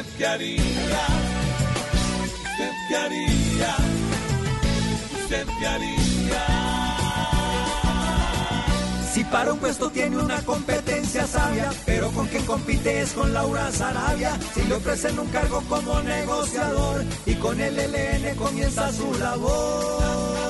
¿Usted qué haría? ¿Usted qué haría? ¿Usted qué haría? Si para un puesto tiene una competencia sabia, pero con quien compite es con Laura Sarabia. Si le ofrecen un cargo como negociador y con el LN comienza su labor.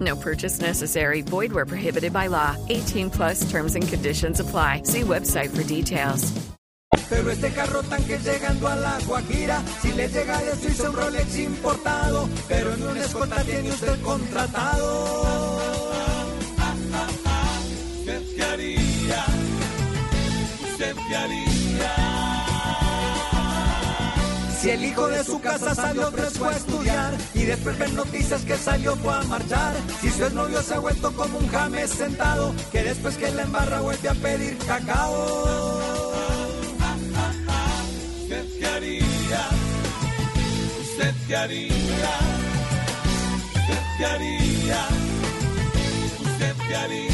No purchase necessary. Void where prohibited by law. 18 plus terms and conditions apply. See website for details. Pero este carro tanque llegando a la Guajira, si le llega un Rolex importado, pero en una tiene usted contratado. Si el hijo de su casa salió fresco a estudiar y después ven noticias que salió fue a marchar. Si su novio se ha vuelto como un james sentado, que después que la embarra vuelve a pedir cacao. ¿Usted qué haría? ¿Usted qué haría? ¿Usted qué haría? ¿Usted qué haría?